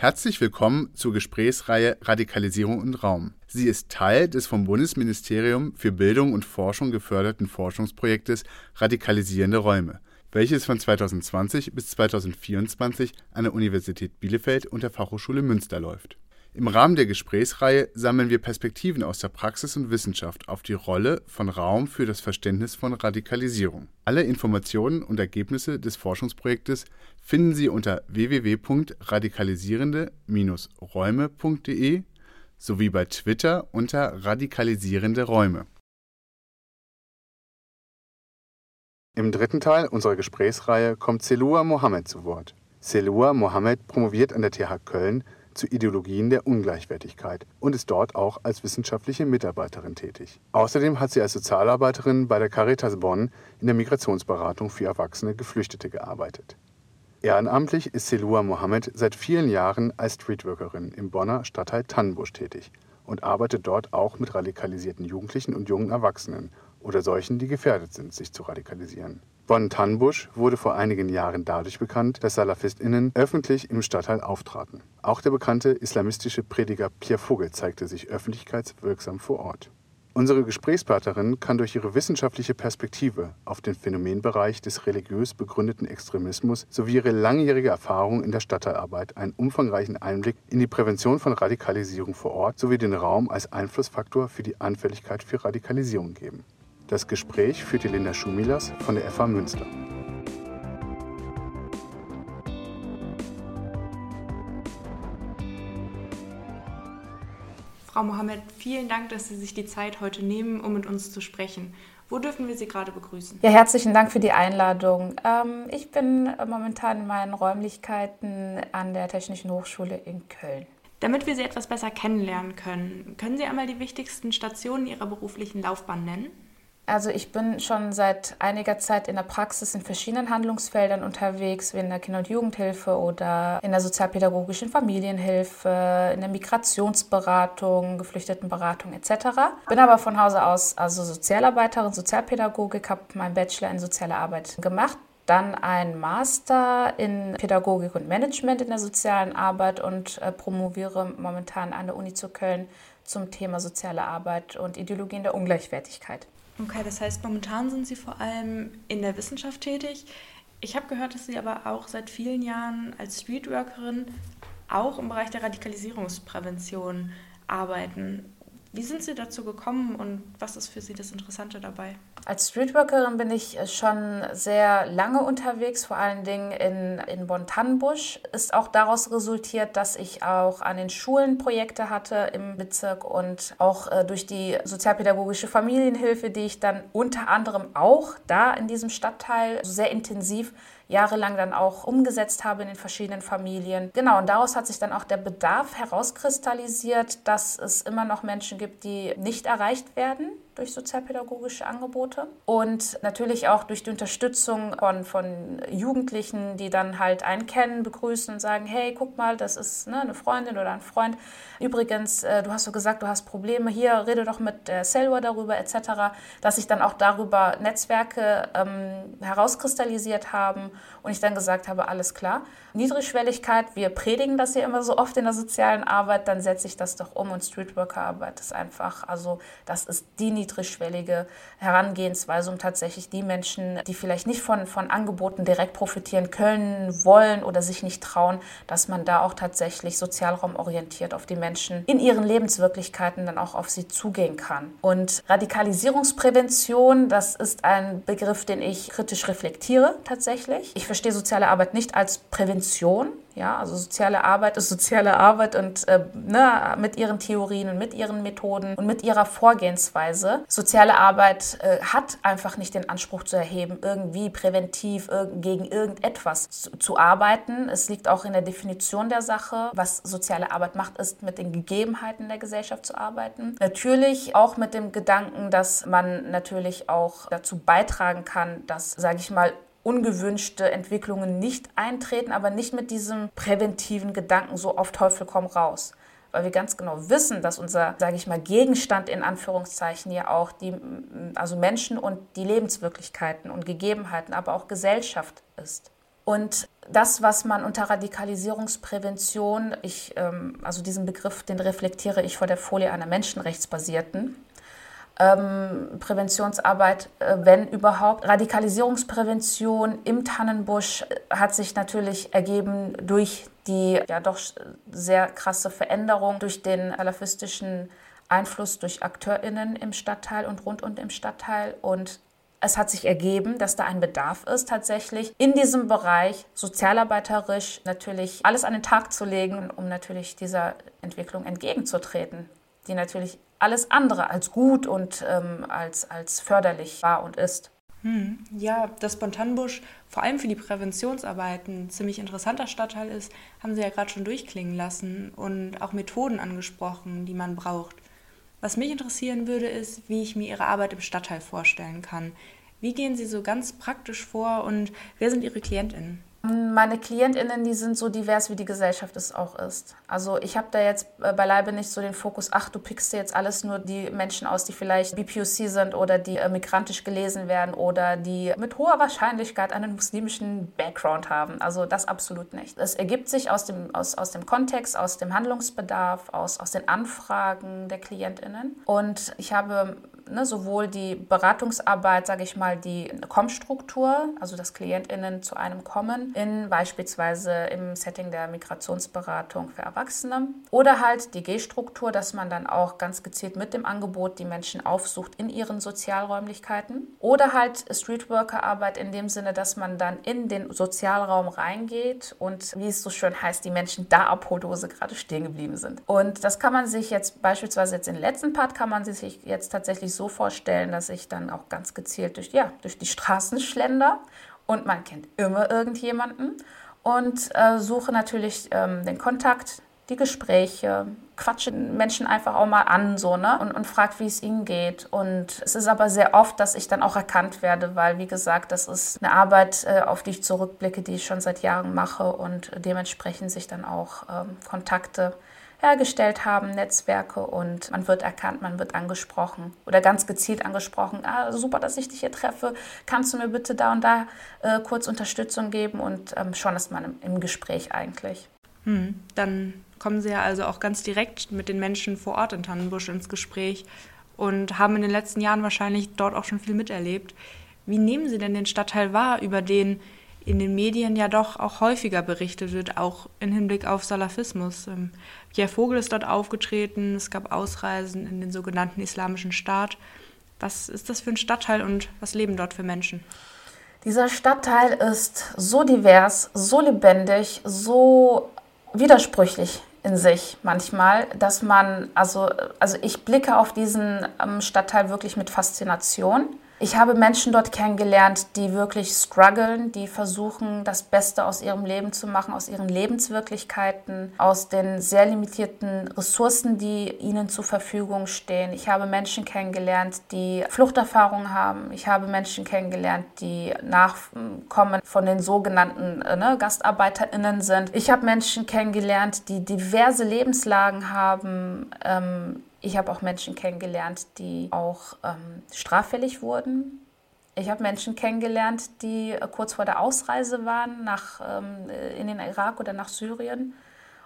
Herzlich willkommen zur Gesprächsreihe Radikalisierung und Raum. Sie ist Teil des vom Bundesministerium für Bildung und Forschung geförderten Forschungsprojektes Radikalisierende Räume, welches von 2020 bis 2024 an der Universität Bielefeld und der Fachhochschule Münster läuft. Im Rahmen der Gesprächsreihe sammeln wir Perspektiven aus der Praxis und Wissenschaft auf die Rolle von Raum für das Verständnis von Radikalisierung. Alle Informationen und Ergebnisse des Forschungsprojektes finden Sie unter www.radikalisierende-räume.de sowie bei Twitter unter radikalisierende Räume. Im dritten Teil unserer Gesprächsreihe kommt Selua Mohammed zu Wort. Selua Mohammed promoviert an der TH Köln zu Ideologien der Ungleichwertigkeit und ist dort auch als wissenschaftliche Mitarbeiterin tätig. Außerdem hat sie als Sozialarbeiterin bei der Caritas Bonn in der Migrationsberatung für erwachsene Geflüchtete gearbeitet. Ehrenamtlich ist Selua Mohammed seit vielen Jahren als Streetworkerin im Bonner Stadtteil Tannenbusch tätig und arbeitet dort auch mit radikalisierten Jugendlichen und jungen Erwachsenen oder solchen, die gefährdet sind, sich zu radikalisieren. Bonn-Tannenbusch wurde vor einigen Jahren dadurch bekannt, dass SalafistInnen öffentlich im Stadtteil auftraten. Auch der bekannte islamistische Prediger Pierre Vogel zeigte sich öffentlichkeitswirksam vor Ort. Unsere Gesprächspartnerin kann durch ihre wissenschaftliche Perspektive auf den Phänomenbereich des religiös begründeten Extremismus sowie ihre langjährige Erfahrung in der Stadtteilarbeit einen umfangreichen Einblick in die Prävention von Radikalisierung vor Ort sowie den Raum als Einflussfaktor für die Anfälligkeit für Radikalisierung geben. Das Gespräch führte Linda Schumilas von der FA Münster. Frau Mohammed, vielen Dank, dass Sie sich die Zeit heute nehmen, um mit uns zu sprechen. Wo dürfen wir Sie gerade begrüßen? Ja, herzlichen Dank für die Einladung. Ähm, ich bin momentan in meinen Räumlichkeiten an der Technischen Hochschule in Köln. Damit wir Sie etwas besser kennenlernen können, können Sie einmal die wichtigsten Stationen Ihrer beruflichen Laufbahn nennen? Also ich bin schon seit einiger Zeit in der Praxis in verschiedenen Handlungsfeldern unterwegs, wie in der Kinder- und Jugendhilfe oder in der sozialpädagogischen Familienhilfe, in der Migrationsberatung, Geflüchtetenberatung etc. Bin aber von Hause aus also Sozialarbeiterin, Sozialpädagogik, habe meinen Bachelor in soziale Arbeit gemacht dann ein Master in Pädagogik und Management in der sozialen Arbeit und äh, promoviere momentan an der Uni zu Köln zum Thema soziale Arbeit und Ideologien der Ungleichwertigkeit. Okay, das heißt, momentan sind Sie vor allem in der Wissenschaft tätig. Ich habe gehört, dass Sie aber auch seit vielen Jahren als Streetworkerin auch im Bereich der Radikalisierungsprävention arbeiten. Wie sind Sie dazu gekommen und was ist für Sie das Interessante dabei? Als Streetworkerin bin ich schon sehr lange unterwegs, vor allen Dingen in, in Bonn-Tannenbusch. Ist auch daraus resultiert, dass ich auch an den Schulen Projekte hatte im Bezirk und auch äh, durch die sozialpädagogische Familienhilfe, die ich dann unter anderem auch da in diesem Stadtteil sehr intensiv jahrelang dann auch umgesetzt habe in den verschiedenen Familien. Genau, und daraus hat sich dann auch der Bedarf herauskristallisiert, dass es immer noch Menschen gibt, die nicht erreicht werden durch sozialpädagogische Angebote und natürlich auch durch die Unterstützung von, von Jugendlichen, die dann halt einen kennen, begrüßen und sagen, hey, guck mal, das ist ne, eine Freundin oder ein Freund. Übrigens, äh, du hast so gesagt, du hast Probleme, hier rede doch mit der Selwa darüber etc., dass sich dann auch darüber Netzwerke ähm, herauskristallisiert haben und ich dann gesagt habe, alles klar, Niedrigschwelligkeit, wir predigen das ja immer so oft in der sozialen Arbeit, dann setze ich das doch um und Streetworker-Arbeit ist einfach, also das ist die niedrigschwellige Herangehensweise, um tatsächlich die Menschen, die vielleicht nicht von, von Angeboten direkt profitieren können, wollen oder sich nicht trauen, dass man da auch tatsächlich sozialraumorientiert auf die Menschen in ihren Lebenswirklichkeiten dann auch auf sie zugehen kann. Und Radikalisierungsprävention, das ist ein Begriff, den ich kritisch reflektiere tatsächlich. Ich verstehe soziale Arbeit nicht als Prävention, ja, also soziale Arbeit ist soziale Arbeit und äh, ne, mit ihren Theorien und mit ihren Methoden und mit ihrer Vorgehensweise. Soziale Arbeit äh, hat einfach nicht den Anspruch zu erheben, irgendwie präventiv irg gegen irgendetwas zu, zu, arbeiten. Es liegt auch in der Definition der Sache. Was soziale Arbeit macht, ist mit den Gegebenheiten der Gesellschaft zu arbeiten. Natürlich auch mit dem Gedanken, dass man natürlich auch dazu beitragen kann, dass, sage ich mal, ungewünschte Entwicklungen nicht eintreten, aber nicht mit diesem präventiven Gedanken so auf Teufel komm raus. Weil wir ganz genau wissen, dass unser, sage ich mal, Gegenstand in Anführungszeichen ja auch die, also Menschen und die Lebenswirklichkeiten und Gegebenheiten, aber auch Gesellschaft ist. Und das, was man unter Radikalisierungsprävention, ich, ähm, also diesen Begriff, den reflektiere ich vor der Folie einer menschenrechtsbasierten ähm, Präventionsarbeit, äh, wenn überhaupt. Radikalisierungsprävention im Tannenbusch äh, hat sich natürlich ergeben durch die ja doch sehr krasse Veränderung, durch den salafistischen Einfluss durch AkteurInnen im Stadtteil und rund und im Stadtteil. Und es hat sich ergeben, dass da ein Bedarf ist, tatsächlich in diesem Bereich sozialarbeiterisch natürlich alles an den Tag zu legen, um natürlich dieser Entwicklung entgegenzutreten, die natürlich alles andere als gut und ähm, als, als förderlich war und ist. Hm, ja, dass Bontanbusch vor allem für die Präventionsarbeit ein ziemlich interessanter Stadtteil ist, haben Sie ja gerade schon durchklingen lassen und auch Methoden angesprochen, die man braucht. Was mich interessieren würde, ist, wie ich mir Ihre Arbeit im Stadtteil vorstellen kann. Wie gehen Sie so ganz praktisch vor und wer sind Ihre KlientInnen? Meine KlientInnen, die sind so divers, wie die Gesellschaft es auch ist. Also ich habe da jetzt äh, beileibe nicht so den Fokus, ach, du pickst dir jetzt alles nur die Menschen aus, die vielleicht BPOC sind oder die äh, migrantisch gelesen werden oder die mit hoher Wahrscheinlichkeit einen muslimischen Background haben. Also das absolut nicht. Es ergibt sich aus dem, aus, aus dem Kontext, aus dem Handlungsbedarf, aus, aus den Anfragen der KlientInnen. Und ich habe ne, sowohl die Beratungsarbeit, sage ich mal, die Kommstruktur, also dass KlientInnen zu einem kommen, in beispielsweise im Setting der Migrationsberatung für Erwachsene, oder halt die G-Struktur, dass man dann auch ganz gezielt mit dem Angebot die Menschen aufsucht in ihren Sozialräumlichkeiten, oder halt Streetworker-Arbeit in dem Sinne, dass man dann in den Sozialraum reingeht und, wie es so schön heißt, die Menschen da abholt, wo sie gerade stehen geblieben sind. Und das kann man sich jetzt beispielsweise jetzt im letzten Part kann man sich jetzt tatsächlich so vorstellen, dass ich dann auch ganz gezielt durch, ja, durch die Straßen schlender und man kennt immer irgendjemanden und äh, suche natürlich ähm, den Kontakt, die Gespräche, quatsche Menschen einfach auch mal an so, ne? Und, und fragt, wie es ihnen geht. Und es ist aber sehr oft, dass ich dann auch erkannt werde, weil, wie gesagt, das ist eine Arbeit, äh, auf die ich zurückblicke, die ich schon seit Jahren mache und dementsprechend sich dann auch ähm, Kontakte hergestellt haben, Netzwerke und man wird erkannt, man wird angesprochen oder ganz gezielt angesprochen. Ah, super, dass ich dich hier treffe. Kannst du mir bitte da und da äh, kurz Unterstützung geben? Und ähm, schon ist man im, im Gespräch eigentlich. Hm, dann kommen Sie ja also auch ganz direkt mit den Menschen vor Ort in Tannenbusch ins Gespräch und haben in den letzten Jahren wahrscheinlich dort auch schon viel miterlebt. Wie nehmen Sie denn den Stadtteil wahr, über den in den Medien ja doch auch häufiger berichtet wird, auch im Hinblick auf Salafismus. Ähm, Pierre Vogel ist dort aufgetreten, es gab Ausreisen in den sogenannten Islamischen Staat. Was ist das für ein Stadtteil und was leben dort für Menschen? Dieser Stadtteil ist so divers, so lebendig, so widersprüchlich in sich manchmal, dass man, also, also ich blicke auf diesen ähm, Stadtteil wirklich mit Faszination ich habe Menschen dort kennengelernt, die wirklich strugglen, die versuchen, das Beste aus ihrem Leben zu machen, aus ihren Lebenswirklichkeiten, aus den sehr limitierten Ressourcen, die ihnen zur Verfügung stehen. Ich habe Menschen kennengelernt, die Fluchterfahrung haben. Ich habe Menschen kennengelernt, die Nachkommen von den sogenannten äh, ne, GastarbeiterInnen sind. Ich habe Menschen kennengelernt, die diverse Lebenslagen haben, ähm, ich habe auch Menschen kennengelernt, die auch ähm, straffällig wurden. Ich habe Menschen kennengelernt, die äh, kurz vor der Ausreise waren nach, ähm, in den Irak oder nach Syrien.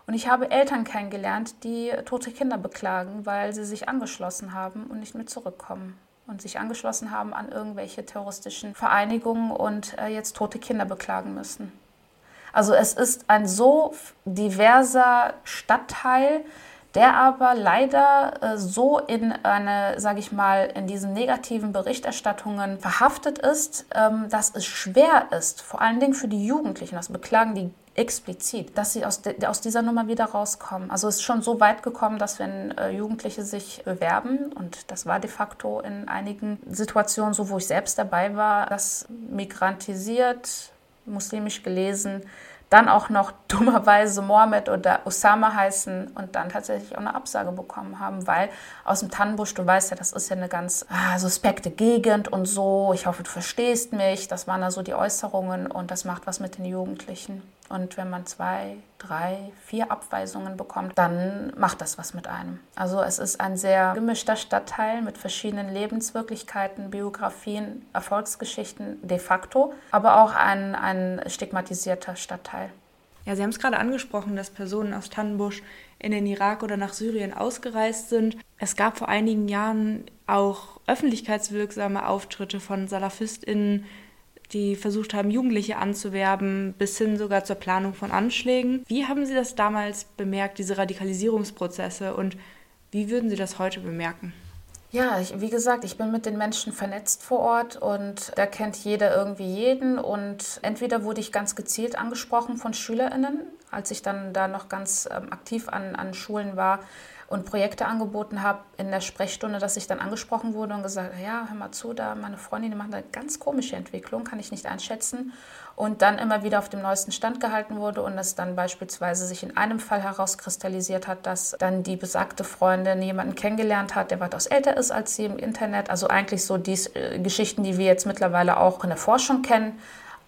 Und ich habe Eltern kennengelernt, die tote Kinder beklagen, weil sie sich angeschlossen haben und nicht mehr zurückkommen. Und sich angeschlossen haben an irgendwelche terroristischen Vereinigungen und äh, jetzt tote Kinder beklagen müssen. Also es ist ein so diverser Stadtteil, der aber leider äh, so in eine, sage ich mal, in diesen negativen Berichterstattungen verhaftet ist, ähm, dass es schwer ist, vor allen Dingen für die Jugendlichen, das beklagen die explizit, dass sie aus, de, aus dieser Nummer wieder rauskommen. Also es ist schon so weit gekommen, dass wenn äh, Jugendliche sich bewerben, und das war de facto in einigen Situationen so, wo ich selbst dabei war, dass migrantisiert, muslimisch gelesen, dann auch noch dummerweise Mohammed oder Osama heißen und dann tatsächlich auch eine Absage bekommen haben, weil aus dem Tannenbusch, du weißt ja, das ist ja eine ganz ah, suspekte Gegend und so, ich hoffe, du verstehst mich, das waren da so die Äußerungen und das macht was mit den Jugendlichen. Und wenn man zwei, drei, vier Abweisungen bekommt, dann macht das was mit einem. Also es ist ein sehr gemischter Stadtteil mit verschiedenen Lebenswirklichkeiten, Biografien, Erfolgsgeschichten de facto, aber auch ein, ein stigmatisierter Stadtteil. Ja, Sie haben es gerade angesprochen, dass Personen aus Tannenbusch in den Irak oder nach Syrien ausgereist sind. Es gab vor einigen Jahren auch öffentlichkeitswirksame Auftritte von SalafistInnen, die versucht haben, Jugendliche anzuwerben, bis hin sogar zur Planung von Anschlägen. Wie haben Sie das damals bemerkt, diese Radikalisierungsprozesse, und wie würden Sie das heute bemerken? Ja, ich, wie gesagt, ich bin mit den Menschen vernetzt vor Ort und da kennt jeder irgendwie jeden. Und entweder wurde ich ganz gezielt angesprochen von SchülerInnen, als ich dann da noch ganz ähm, aktiv an, an Schulen war, und Projekte angeboten habe in der Sprechstunde, dass ich dann angesprochen wurde und gesagt, ja, hör mal zu, da meine Freundin, die macht eine ganz komische Entwicklung, kann ich nicht einschätzen. Und dann immer wieder auf dem neuesten Stand gehalten wurde und es dann beispielsweise sich in einem Fall herauskristallisiert hat, dass dann die besagte Freundin jemanden kennengelernt hat, der weitaus älter ist als sie im Internet. Also eigentlich so die äh, Geschichten, die wir jetzt mittlerweile auch in der Forschung kennen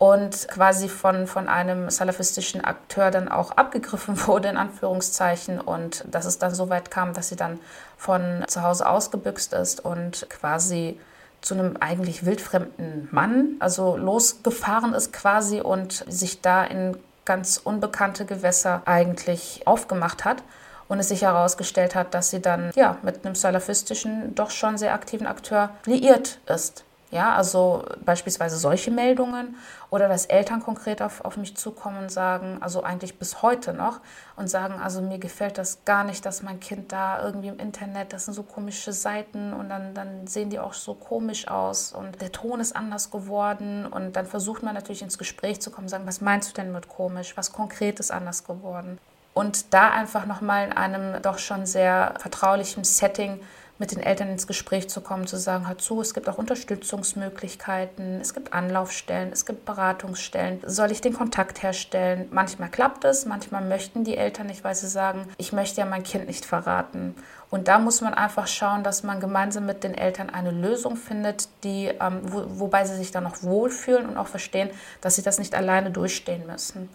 und quasi von, von einem salafistischen Akteur dann auch abgegriffen wurde, in Anführungszeichen. Und dass es dann so weit kam, dass sie dann von zu Hause ausgebüxt ist und quasi zu einem eigentlich wildfremden Mann, also losgefahren ist quasi und sich da in ganz unbekannte Gewässer eigentlich aufgemacht hat und es sich herausgestellt hat, dass sie dann ja mit einem salafistischen, doch schon sehr aktiven Akteur liiert ist. Ja, also beispielsweise solche Meldungen oder dass Eltern konkret auf, auf mich zukommen und sagen, also eigentlich bis heute noch, und sagen, also mir gefällt das gar nicht, dass mein Kind da irgendwie im Internet, das sind so komische Seiten und dann, dann sehen die auch so komisch aus und der Ton ist anders geworden und dann versucht man natürlich ins Gespräch zu kommen, sagen, was meinst du denn mit komisch, was konkret ist anders geworden? Und da einfach nochmal in einem doch schon sehr vertraulichen Setting mit den Eltern ins Gespräch zu kommen, zu sagen, hör zu, es gibt auch Unterstützungsmöglichkeiten, es gibt Anlaufstellen, es gibt Beratungsstellen. Soll ich den Kontakt herstellen? Manchmal klappt es, manchmal möchten die Eltern nicht, weil sie sagen, ich möchte ja mein Kind nicht verraten. Und da muss man einfach schauen, dass man gemeinsam mit den Eltern eine Lösung findet, die, ähm, wo, wobei sie sich dann auch wohlfühlen und auch verstehen, dass sie das nicht alleine durchstehen müssen.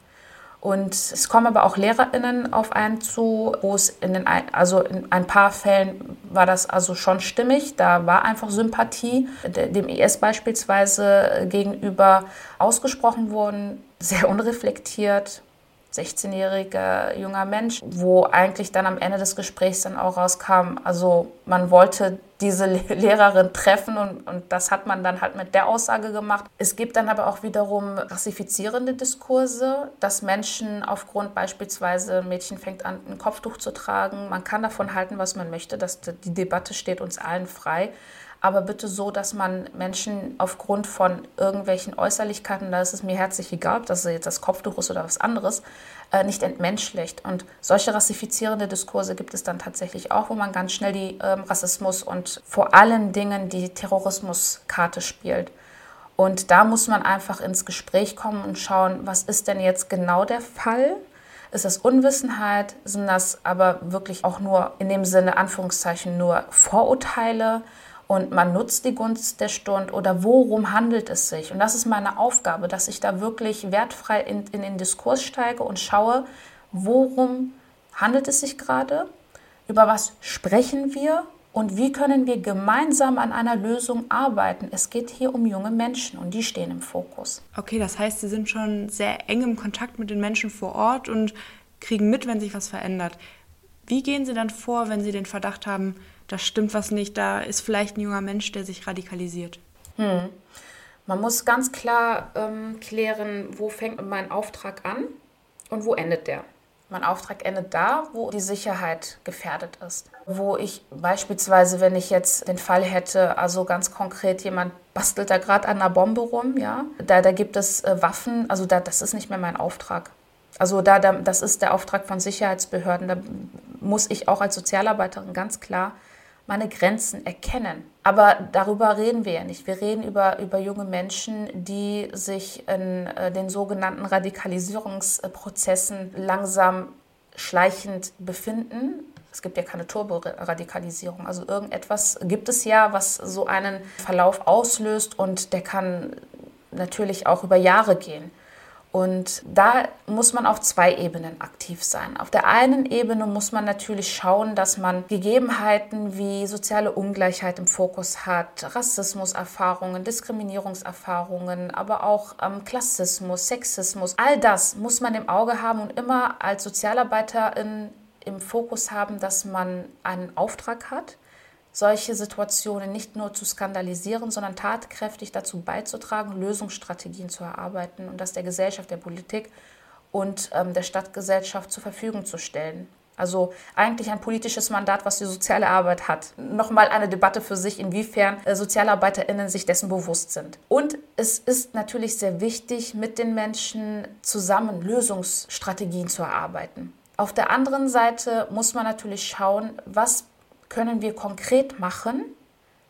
Und es kommen aber auch LehrerInnen auf einen zu, wo es in den, also in ein paar Fällen war das also schon stimmig. Da war einfach Sympathie dem IS beispielsweise gegenüber ausgesprochen worden, sehr unreflektiert, 16-jähriger junger Mensch, wo eigentlich dann am Ende des Gesprächs dann auch rauskam, also man wollte diese Lehrerin treffen und, und das hat man dann halt mit der Aussage gemacht. Es gibt dann aber auch wiederum rassifizierende Diskurse, dass Menschen aufgrund beispielsweise, ein Mädchen fängt an, ein Kopftuch zu tragen, man kann davon halten, was man möchte, dass die Debatte steht uns allen frei aber bitte so, dass man Menschen aufgrund von irgendwelchen Äußerlichkeiten, da ist es mir herzlich egal, ob das jetzt das Kopftuch ist oder was anderes, äh, nicht entmenschlicht. Und solche rassifizierende Diskurse gibt es dann tatsächlich auch, wo man ganz schnell die ähm, Rassismus und vor allen Dingen die Terrorismuskarte spielt. Und da muss man einfach ins Gespräch kommen und schauen, was ist denn jetzt genau der Fall? Ist das Unwissenheit? Sind das aber wirklich auch nur in dem Sinne Anführungszeichen nur Vorurteile? Und man nutzt die Gunst der Stunde oder worum handelt es sich? Und das ist meine Aufgabe, dass ich da wirklich wertfrei in, in den Diskurs steige und schaue, worum handelt es sich gerade, über was sprechen wir und wie können wir gemeinsam an einer Lösung arbeiten. Es geht hier um junge Menschen und die stehen im Fokus. Okay, das heißt, Sie sind schon sehr eng im Kontakt mit den Menschen vor Ort und kriegen mit, wenn sich was verändert. Wie gehen Sie dann vor, wenn Sie den Verdacht haben, da stimmt was nicht, da ist vielleicht ein junger Mensch, der sich radikalisiert. Hm. Man muss ganz klar ähm, klären, wo fängt mein Auftrag an und wo endet der. Mein Auftrag endet da, wo die Sicherheit gefährdet ist. Wo ich beispielsweise, wenn ich jetzt den Fall hätte, also ganz konkret, jemand bastelt da gerade an einer Bombe rum, ja, da, da gibt es äh, Waffen, also da, das ist nicht mehr mein Auftrag. Also da, da, das ist der Auftrag von Sicherheitsbehörden. Da muss ich auch als Sozialarbeiterin ganz klar meine Grenzen erkennen. Aber darüber reden wir ja nicht. Wir reden über, über junge Menschen, die sich in äh, den sogenannten Radikalisierungsprozessen langsam schleichend befinden. Es gibt ja keine Turboradikalisierung. Also irgendetwas gibt es ja, was so einen Verlauf auslöst und der kann natürlich auch über Jahre gehen. Und da muss man auf zwei Ebenen aktiv sein. Auf der einen Ebene muss man natürlich schauen, dass man Gegebenheiten wie soziale Ungleichheit im Fokus hat, Rassismuserfahrungen, Diskriminierungserfahrungen, aber auch ähm, Klassismus, Sexismus. All das muss man im Auge haben und immer als Sozialarbeiterin im Fokus haben, dass man einen Auftrag hat, solche Situationen nicht nur zu skandalisieren, sondern tatkräftig dazu beizutragen, Lösungsstrategien zu erarbeiten und das der Gesellschaft, der Politik und ähm, der Stadtgesellschaft zur Verfügung zu stellen. Also eigentlich ein politisches Mandat, was die soziale Arbeit hat. Nochmal eine Debatte für sich, inwiefern äh, SozialarbeiterInnen sich dessen bewusst sind. Und es ist natürlich sehr wichtig, mit den Menschen zusammen Lösungsstrategien zu erarbeiten. Auf der anderen Seite muss man natürlich schauen, was können wir konkret machen,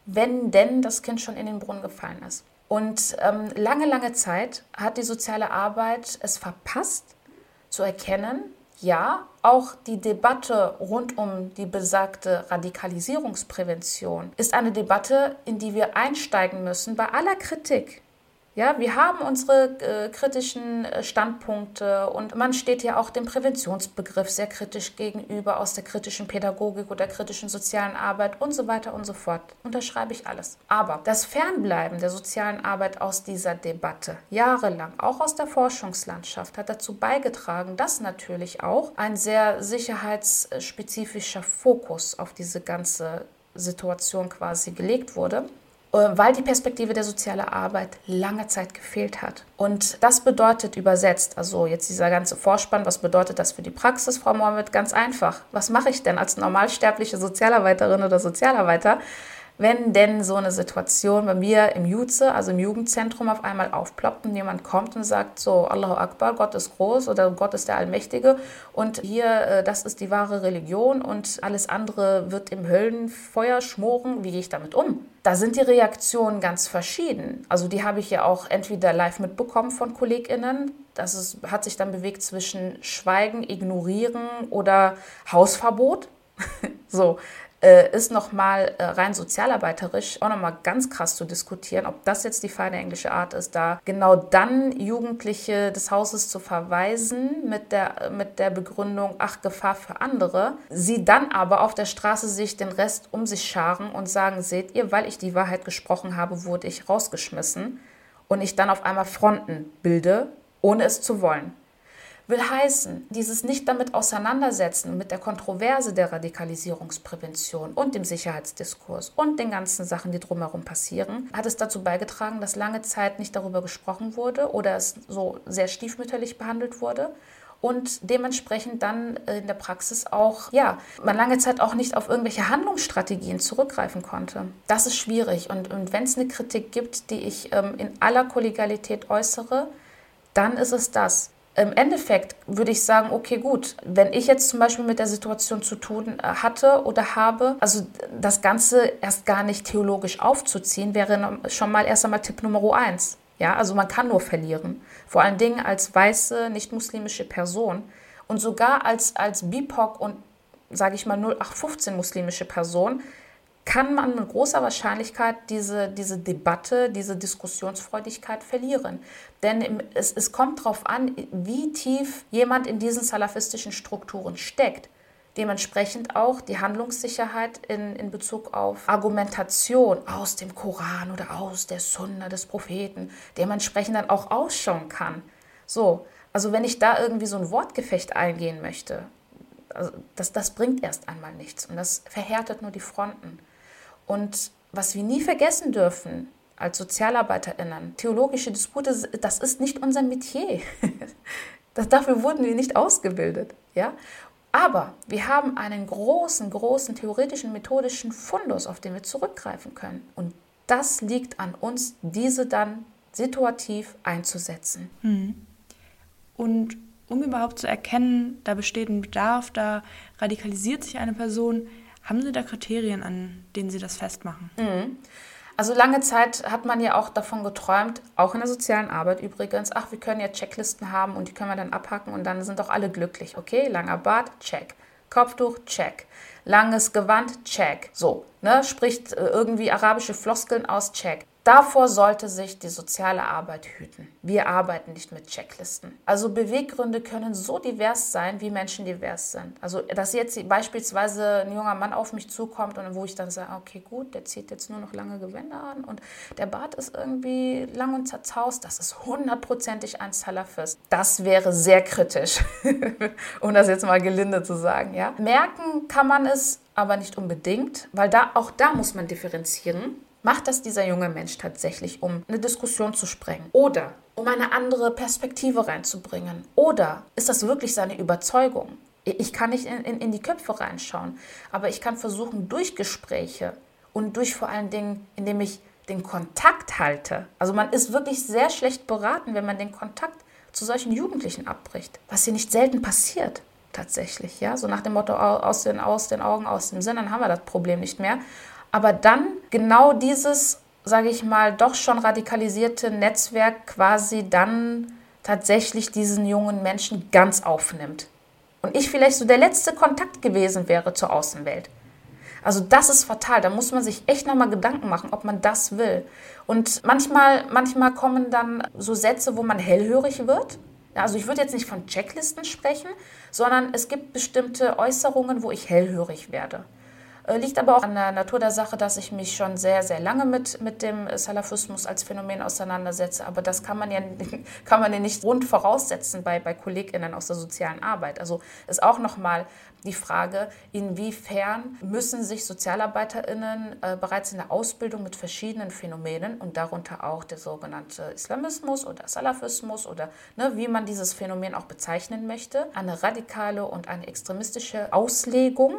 wenn denn das Kind schon in den Brunnen gefallen ist. Und ähm, lange, lange Zeit hat die soziale Arbeit es verpasst zu erkennen, ja, auch die Debatte rund um die besagte Radikalisierungsprävention ist eine Debatte, in die wir einsteigen müssen bei aller Kritik. Ja, wir haben unsere äh, kritischen äh, Standpunkte und man steht ja auch dem Präventionsbegriff sehr kritisch gegenüber aus der kritischen Pädagogik oder kritischen sozialen Arbeit und so weiter und so fort. Unterschreibe ich alles. Aber das Fernbleiben der sozialen Arbeit aus dieser Debatte jahrelang, auch aus der Forschungslandschaft, hat dazu beigetragen, dass natürlich auch ein sehr sicherheitsspezifischer Fokus auf diese ganze Situation quasi gelegt wurde. Äh, weil die Perspektive der sozialen Arbeit lange Zeit gefehlt hat. Und das bedeutet übersetzt, also jetzt dieser ganze Vorspann, was bedeutet das für die Praxis, Frau Mohammed? Ganz einfach. Was mache ich denn als normalsterbliche Sozialarbeiterin oder Sozialarbeiter? Wenn denn so eine Situation bei mir im Juze, also im Jugendzentrum, auf einmal aufploppt und jemand kommt und sagt so, Allahu Akbar, Gott ist groß oder Gott ist der Allmächtige und hier, äh, das ist die wahre Religion und alles andere wird im Höllenfeuer schmoren, wie gehe ich damit um? Da sind die Reaktionen ganz verschieden. Also die habe ich ja auch entweder live mitbekommen von KollegInnen, das ist, hat sich dann bewegt zwischen Schweigen, Ignorieren oder Hausverbot. so, äh, ist nochmal äh, rein sozialarbeiterisch auch nochmal ganz krass zu diskutieren, ob das jetzt die feine englische Art ist, da genau dann Jugendliche des Hauses zu verweisen mit der, mit der Begründung, ach, Gefahr für andere, sie dann aber auf der Straße sich den Rest um sich scharen und sagen, seht ihr, weil ich die Wahrheit gesprochen habe, wurde ich rausgeschmissen und ich dann auf einmal Fronten bilde, ohne es zu wollen. Will heißen, dieses nicht damit auseinandersetzen mit der Kontroverse der Radikalisierungsprävention und dem Sicherheitsdiskurs und den ganzen Sachen, die drumherum passieren, hat es dazu beigetragen, dass lange Zeit nicht darüber gesprochen wurde oder es so sehr stiefmütterlich behandelt wurde und dementsprechend dann in der Praxis auch, ja, man lange Zeit auch nicht auf irgendwelche Handlungsstrategien zurückgreifen konnte. Das ist schwierig und, und wenn es eine Kritik gibt, die ich ähm, in aller Kollegialität äußere, dann ist es das im Endeffekt würde ich sagen, okay, gut, wenn ich jetzt zum Beispiel mit der Situation zu tun äh, hatte oder habe, also das Ganze erst gar nicht theologisch aufzuziehen, wäre schon mal erst einmal Tipp Nummer eins. Ja, also man kann nur verlieren. Vor allen Dingen als weiße, nicht-muslimische Person und sogar als, als BIPOC und, sage ich mal, 0815 muslimische Person kann man mit großer Wahrscheinlichkeit diese, diese Debatte, diese Diskussionsfreudigkeit verlieren. Denn es, es kommt darauf an, wie tief jemand in diesen salafistischen Strukturen steckt. Dementsprechend auch die Handlungssicherheit in, in Bezug auf Argumentation aus dem Koran oder aus der Sunna des Propheten dementsprechend dann auch ausschauen kann. So, also wenn ich da irgendwie so ein Wortgefecht eingehen möchte, also das, das bringt erst einmal nichts und das verhärtet nur die Fronten. Und was wir nie vergessen dürfen als SozialarbeiterInnen, theologische Dispute, das ist nicht unser Metier. Dafür wurden wir nicht ausgebildet. Ja? Aber wir haben einen großen, großen theoretischen, methodischen Fundus, auf den wir zurückgreifen können. Und das liegt an uns, diese dann situativ einzusetzen. Hm. Und um überhaupt zu erkennen, da besteht ein Bedarf, da radikalisiert sich eine Person, haben Sie da Kriterien, an denen Sie das festmachen? Mhm. Also lange Zeit hat man ja auch davon geträumt, auch in der sozialen Arbeit übrigens, ach, wir können ja Checklisten haben und die können wir dann abhacken und dann sind doch alle glücklich. Okay, langer Bart, check. Kopftuch, check. Langes Gewand, check. So, ne, spricht äh, irgendwie arabische Floskeln aus, check. Davor sollte sich die soziale Arbeit hüten. Wir arbeiten nicht mit Checklisten. Also Beweggründe können so divers sein, wie Menschen divers sind. Also dass jetzt beispielsweise ein junger Mann auf mich zukommt und wo ich dann sage, okay gut, der zieht jetzt nur noch lange Gewänder an und der Bart ist irgendwie lang und zerzaust, das ist hundertprozentig ein Salafist. Das wäre sehr kritisch, um das jetzt mal gelinde zu sagen. Ja? Merken kann man es aber nicht unbedingt, weil da auch da muss man differenzieren. Macht das dieser junge Mensch tatsächlich, um eine Diskussion zu sprengen? Oder um eine andere Perspektive reinzubringen? Oder ist das wirklich seine Überzeugung? Ich kann nicht in, in, in die Köpfe reinschauen, aber ich kann versuchen, durch Gespräche und durch vor allen Dingen, indem ich den Kontakt halte. Also man ist wirklich sehr schlecht beraten, wenn man den Kontakt zu solchen Jugendlichen abbricht, was hier nicht selten passiert tatsächlich, ja, so nach dem Motto aus den, aus den Augen, aus dem Sinn, dann haben wir das Problem nicht mehr aber dann genau dieses, sage ich mal, doch schon radikalisierte Netzwerk quasi dann tatsächlich diesen jungen Menschen ganz aufnimmt. Und ich vielleicht so der letzte Kontakt gewesen wäre zur Außenwelt. Also das ist fatal. Da muss man sich echt nochmal Gedanken machen, ob man das will. Und manchmal, manchmal kommen dann so Sätze, wo man hellhörig wird. Also ich würde jetzt nicht von Checklisten sprechen, sondern es gibt bestimmte Äußerungen, wo ich hellhörig werde. Äh, liegt aber auch an der Natur der Sache, dass ich mich schon sehr, sehr lange mit, mit dem Salafismus als Phänomen auseinandersetze. Aber das kann man ja, kann man ja nicht rund voraussetzen bei, bei KollegInnen aus der sozialen Arbeit. Also ist auch nochmal die Frage, inwiefern müssen sich SozialarbeiterInnen äh, bereits in der Ausbildung mit verschiedenen Phänomenen und darunter auch der sogenannte Islamismus oder Salafismus oder ne, wie man dieses Phänomen auch bezeichnen möchte, eine radikale und eine extremistische Auslegung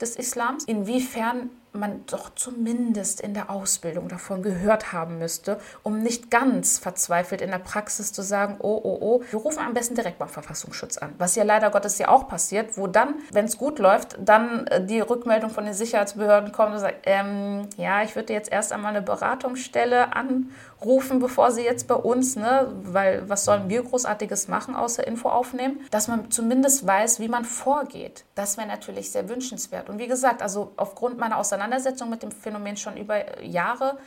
des Islams, inwiefern man doch zumindest in der Ausbildung davon gehört haben müsste, um nicht ganz verzweifelt in der Praxis zu sagen, oh, oh, oh, wir rufen am besten direkt beim Verfassungsschutz an. Was ja leider Gottes ja auch passiert, wo dann, wenn es gut läuft, dann äh, die Rückmeldung von den Sicherheitsbehörden kommt und sagt, ähm, ja, ich würde jetzt erst einmal eine Beratungsstelle an rufen, bevor sie jetzt bei uns, ne, weil was sollen wir großartiges machen, außer Info aufnehmen, dass man zumindest weiß, wie man vorgeht. Das wäre natürlich sehr wünschenswert. Und wie gesagt, also aufgrund meiner Auseinandersetzung mit dem Phänomen schon über Jahre,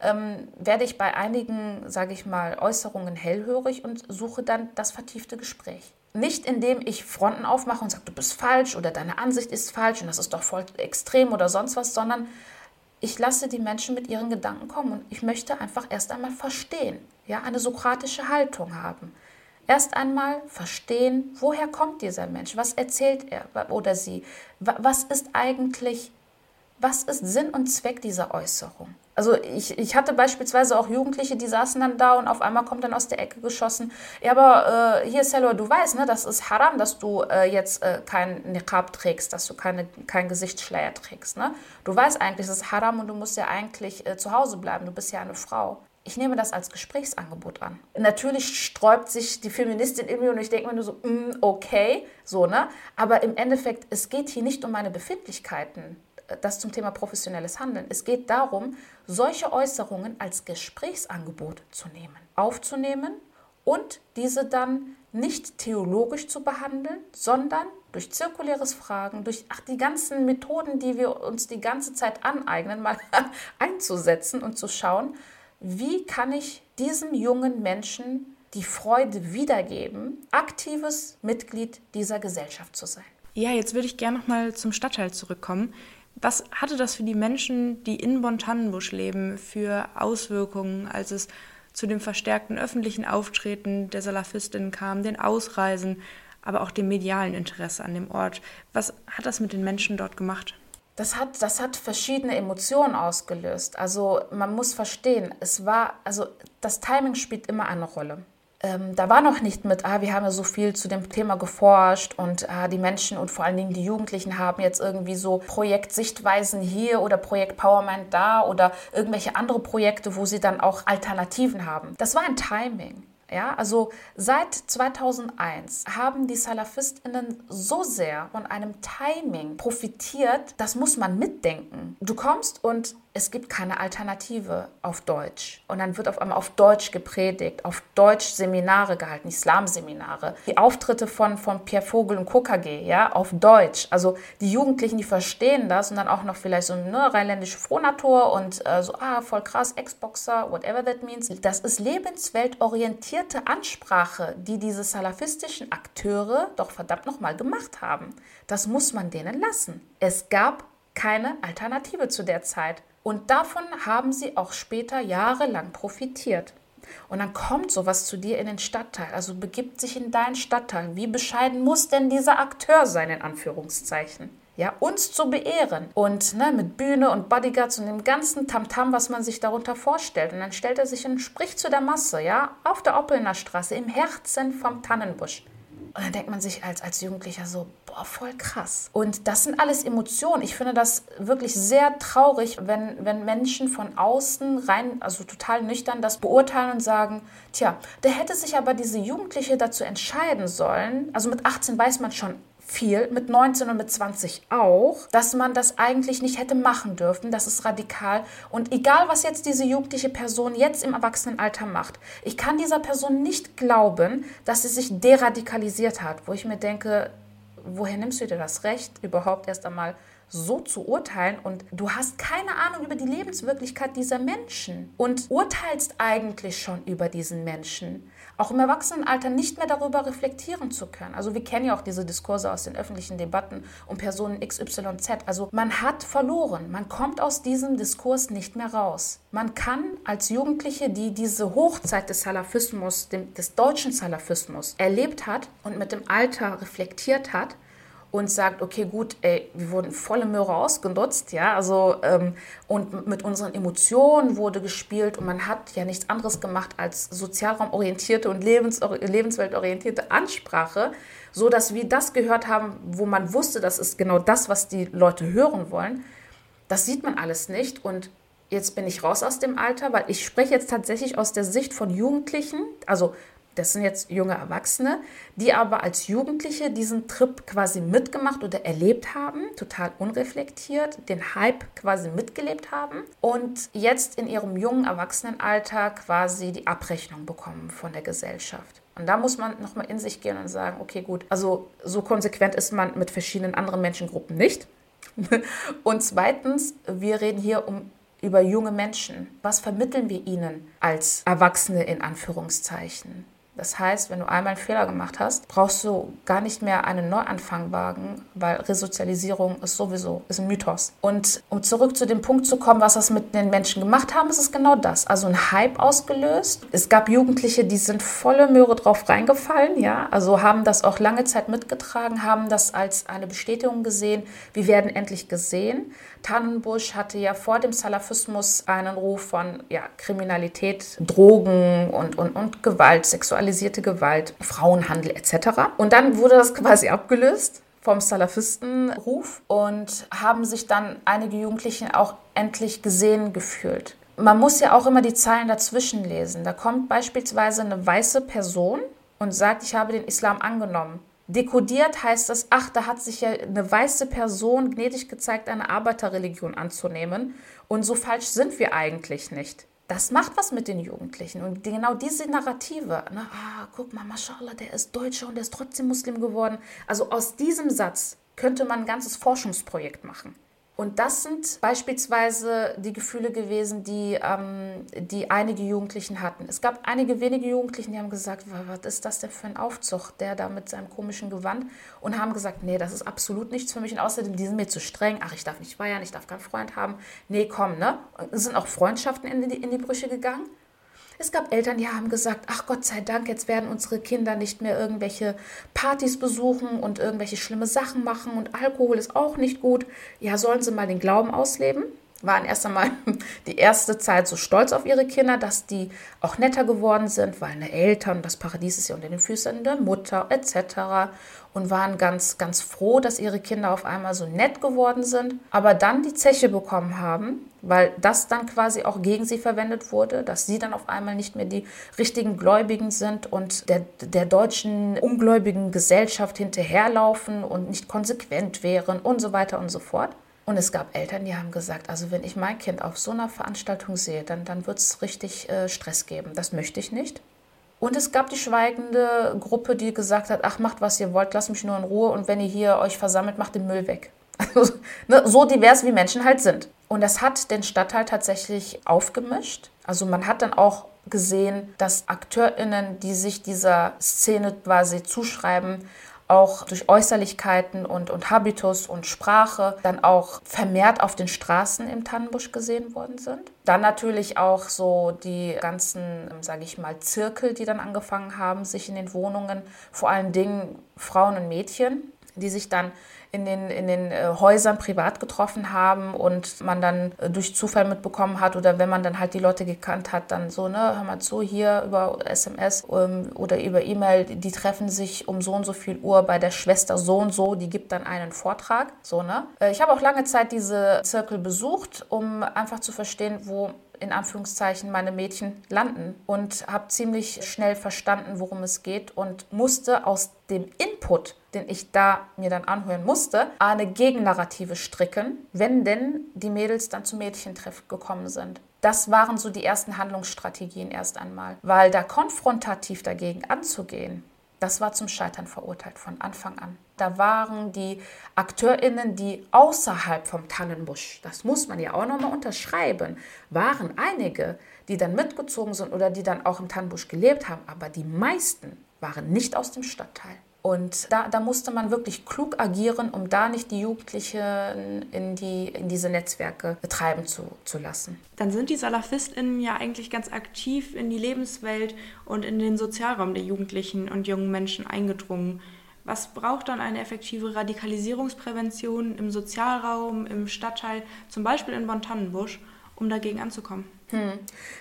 ähm, werde ich bei einigen, sage ich mal, Äußerungen hellhörig und suche dann das vertiefte Gespräch. Nicht indem ich Fronten aufmache und sage, du bist falsch oder deine Ansicht ist falsch und das ist doch voll extrem oder sonst was, sondern ich lasse die Menschen mit ihren Gedanken kommen und ich möchte einfach erst einmal verstehen, ja, eine sokratische Haltung haben. Erst einmal verstehen, woher kommt dieser Mensch, was erzählt er oder sie, was ist eigentlich, was ist Sinn und Zweck dieser Äußerung. Also ich, ich hatte beispielsweise auch Jugendliche, die saßen dann da und auf einmal kommt dann aus der Ecke geschossen, ja, aber äh, hier, Selor, du weißt, ne, das ist haram, dass du äh, jetzt äh, kein Niqab trägst, dass du keine, kein Gesichtsschleier trägst. Ne? Du weißt eigentlich, es ist haram und du musst ja eigentlich äh, zu Hause bleiben, du bist ja eine Frau. Ich nehme das als Gesprächsangebot an. Natürlich sträubt sich die Feministin in mir und ich denke mir nur so, mm, okay, so, ne? Aber im Endeffekt, es geht hier nicht um meine Befindlichkeiten das zum Thema professionelles Handeln. Es geht darum, solche Äußerungen als Gesprächsangebot zu nehmen, aufzunehmen und diese dann nicht theologisch zu behandeln, sondern durch zirkuläres Fragen, durch ach, die ganzen Methoden, die wir uns die ganze Zeit aneignen, mal einzusetzen und zu schauen, wie kann ich diesem jungen Menschen die Freude wiedergeben, aktives Mitglied dieser Gesellschaft zu sein. Ja, jetzt würde ich gerne noch mal zum Stadtteil zurückkommen. Was hatte das für die Menschen, die in Bonn-Tannenbusch leben, für Auswirkungen, als es zu dem verstärkten öffentlichen Auftreten der Salafistinnen kam, den Ausreisen, aber auch dem medialen Interesse an dem Ort? Was hat das mit den Menschen dort gemacht? Das hat, das hat verschiedene Emotionen ausgelöst. Also man muss verstehen, es war, also das Timing spielt immer eine Rolle ähm, da war noch nicht mit, ah, wir haben ja so viel zu dem Thema geforscht und ah, die Menschen und vor allen Dingen die Jugendlichen haben jetzt irgendwie so Projektsichtweisen hier oder Projekt Powermind da oder irgendwelche andere Projekte, wo sie dann auch Alternativen haben. Das war ein Timing. Ja, also seit 2001 haben die SalafistInnen so sehr von einem Timing profitiert, das muss man mitdenken. Du kommst und es gibt keine Alternative auf Deutsch. Und dann wird auf einmal auf Deutsch gepredigt, auf Deutsch Seminare gehalten, Islamseminare. Die Auftritte von, von Pierre Vogel und KKG, ja, auf Deutsch. Also die Jugendlichen, die verstehen das und dann auch noch vielleicht so eine rheinländische Frohnatur und äh, so, ah, voll krass, Ex-Boxer, whatever that means. Das ist lebensweltorientierte Ansprache, die diese salafistischen Akteure doch verdammt nochmal gemacht haben. Das muss man denen lassen. Es gab keine Alternative zu der Zeit. Und davon haben sie auch später jahrelang profitiert. Und dann kommt sowas zu dir in den Stadtteil, also begibt sich in deinen Stadtteil. Wie bescheiden muss denn dieser Akteur sein, in Anführungszeichen? Ja, uns zu beehren und ne, mit Bühne und Bodyguards und dem ganzen Tamtam, was man sich darunter vorstellt. Und dann stellt er sich und spricht zu der Masse, ja, auf der Oppelner Straße, im Herzen vom Tannenbusch. Und dann denkt man sich als, als Jugendlicher so, boah, voll krass. Und das sind alles Emotionen. Ich finde das wirklich sehr traurig, wenn, wenn Menschen von außen rein, also total nüchtern, das beurteilen und sagen, tja, der hätte sich aber diese Jugendliche dazu entscheiden sollen. Also mit 18 weiß man schon, viel, mit 19 und mit 20 auch, dass man das eigentlich nicht hätte machen dürfen. Das ist radikal. Und egal, was jetzt diese jugendliche Person jetzt im Erwachsenenalter macht, ich kann dieser Person nicht glauben, dass sie sich deradikalisiert hat, wo ich mir denke, woher nimmst du dir das Recht, überhaupt erst einmal so zu urteilen und du hast keine Ahnung über die Lebenswirklichkeit dieser Menschen und urteilst eigentlich schon über diesen Menschen auch im Erwachsenenalter nicht mehr darüber reflektieren zu können. Also wir kennen ja auch diese Diskurse aus den öffentlichen Debatten um Personen XYZ. Also man hat verloren. Man kommt aus diesem Diskurs nicht mehr raus. Man kann als Jugendliche, die diese Hochzeit des Salafismus, des deutschen Salafismus erlebt hat und mit dem Alter reflektiert hat, und sagt, okay, gut, ey, wir wurden volle Möhre ausgenutzt, ja, also ähm, und mit unseren Emotionen wurde gespielt und man hat ja nichts anderes gemacht als sozialraumorientierte und lebens lebensweltorientierte Ansprache, so dass wir das gehört haben, wo man wusste, das ist genau das, was die Leute hören wollen. Das sieht man alles nicht und jetzt bin ich raus aus dem Alter, weil ich spreche jetzt tatsächlich aus der Sicht von Jugendlichen, also das sind jetzt junge Erwachsene, die aber als Jugendliche diesen Trip quasi mitgemacht oder erlebt haben, total unreflektiert, den Hype quasi mitgelebt haben und jetzt in ihrem jungen Erwachsenenalter quasi die Abrechnung bekommen von der Gesellschaft. Und da muss man nochmal in sich gehen und sagen, okay, gut, also so konsequent ist man mit verschiedenen anderen Menschengruppen nicht. und zweitens, wir reden hier um über junge Menschen. Was vermitteln wir ihnen als Erwachsene in Anführungszeichen? Das heißt, wenn du einmal einen Fehler gemacht hast, brauchst du gar nicht mehr einen Neuanfang wagen, weil Resozialisierung ist sowieso ist ein Mythos. Und um zurück zu dem Punkt zu kommen, was das mit den Menschen gemacht haben, ist es genau das. Also ein Hype ausgelöst. Es gab Jugendliche, die sind volle Möhre drauf reingefallen, ja, also haben das auch lange Zeit mitgetragen, haben das als eine Bestätigung gesehen, wir werden endlich gesehen. Tannenbusch hatte ja vor dem Salafismus einen Ruf von ja, Kriminalität, Drogen und, und, und Gewalt, sexualisierte Gewalt, Frauenhandel etc. Und dann wurde das quasi abgelöst vom Salafistenruf und haben sich dann einige Jugendliche auch endlich gesehen gefühlt. Man muss ja auch immer die Zeilen dazwischen lesen. Da kommt beispielsweise eine weiße Person und sagt, ich habe den Islam angenommen. Dekodiert heißt es, ach, da hat sich ja eine weiße Person gnädig gezeigt, eine Arbeiterreligion anzunehmen. Und so falsch sind wir eigentlich nicht. Das macht was mit den Jugendlichen. Und genau diese Narrative, ne, ah, guck mal, mashallah, der ist Deutscher und der ist trotzdem Muslim geworden. Also aus diesem Satz könnte man ein ganzes Forschungsprojekt machen. Und das sind beispielsweise die Gefühle gewesen, die, ähm, die einige Jugendlichen hatten. Es gab einige wenige Jugendlichen, die haben gesagt, was ist das denn für ein Aufzug, der da mit seinem komischen Gewand und haben gesagt, nee, das ist absolut nichts für mich und außerdem, die sind mir zu streng, ach, ich darf nicht feiern, ich darf keinen Freund haben. Nee, komm, ne? Es sind auch Freundschaften in die, in die Brüche gegangen. Es gab Eltern, die haben gesagt, ach Gott sei Dank, jetzt werden unsere Kinder nicht mehr irgendwelche Partys besuchen und irgendwelche schlimme Sachen machen und Alkohol ist auch nicht gut. Ja, sollen sie mal den Glauben ausleben? Waren erst einmal die erste Zeit so stolz auf ihre Kinder, dass die auch netter geworden sind, weil eine Eltern, das Paradies ist ja unter den Füßen der Mutter etc. und waren ganz, ganz froh, dass ihre Kinder auf einmal so nett geworden sind, aber dann die Zeche bekommen haben, weil das dann quasi auch gegen sie verwendet wurde, dass sie dann auf einmal nicht mehr die richtigen Gläubigen sind und der, der deutschen ungläubigen Gesellschaft hinterherlaufen und nicht konsequent wären und so weiter und so fort. Und es gab Eltern, die haben gesagt, also wenn ich mein Kind auf so einer Veranstaltung sehe, dann, dann wird es richtig äh, Stress geben. Das möchte ich nicht. Und es gab die schweigende Gruppe, die gesagt hat, ach, macht, was ihr wollt, lasst mich nur in Ruhe und wenn ihr hier euch versammelt, macht den Müll weg. Also, ne, so divers wie Menschen halt sind. Und das hat den Stadtteil tatsächlich aufgemischt. Also man hat dann auch gesehen, dass AkteurInnen, die sich dieser Szene quasi zuschreiben, auch durch Äußerlichkeiten und, und Habitus und Sprache dann auch vermehrt auf den Straßen im Tannenbusch gesehen worden sind. Dann natürlich auch so die ganzen, sage ich mal, Zirkel, die dann angefangen haben, sich in den Wohnungen, vor allen Dingen Frauen und Mädchen, die sich dann in den, in den äh, Häusern privat getroffen haben und man dann äh, durch Zufall mitbekommen hat oder wenn man dann halt die Leute gekannt hat, dann so, ne, hör mal zu, hier über SMS ähm, oder über E-Mail, die treffen sich um so und so viel Uhr bei der Schwester so und so, die gibt dann einen Vortrag, so, ne. Äh, ich habe auch lange Zeit diese Zirkel besucht, um einfach zu verstehen, wo in Anführungszeichen meine Mädchen landen und habe ziemlich schnell verstanden, worum es geht und musste aus dem Input, den ich da mir dann anhören musste, eine Gegennarrative stricken, wenn denn die Mädels dann zum Mädchentreff gekommen sind. Das waren so die ersten Handlungsstrategien erst einmal, weil da konfrontativ dagegen anzugehen, das war zum Scheitern verurteilt von Anfang an. Da waren die AkteurInnen, die außerhalb vom Tannenbusch, das muss man ja auch nochmal unterschreiben, waren einige, die dann mitgezogen sind oder die dann auch im Tannenbusch gelebt haben, aber die meisten waren nicht aus dem Stadtteil. Und da, da, musste man wirklich klug agieren, um da nicht die Jugendlichen in, die, in diese Netzwerke betreiben zu, zu lassen. Dann sind die SalafistInnen ja eigentlich ganz aktiv in die Lebenswelt und in den Sozialraum der Jugendlichen und jungen Menschen eingedrungen. Was braucht dann eine effektive Radikalisierungsprävention im Sozialraum, im Stadtteil, zum Beispiel in Bonn-Tannenbusch, um dagegen anzukommen? Hm.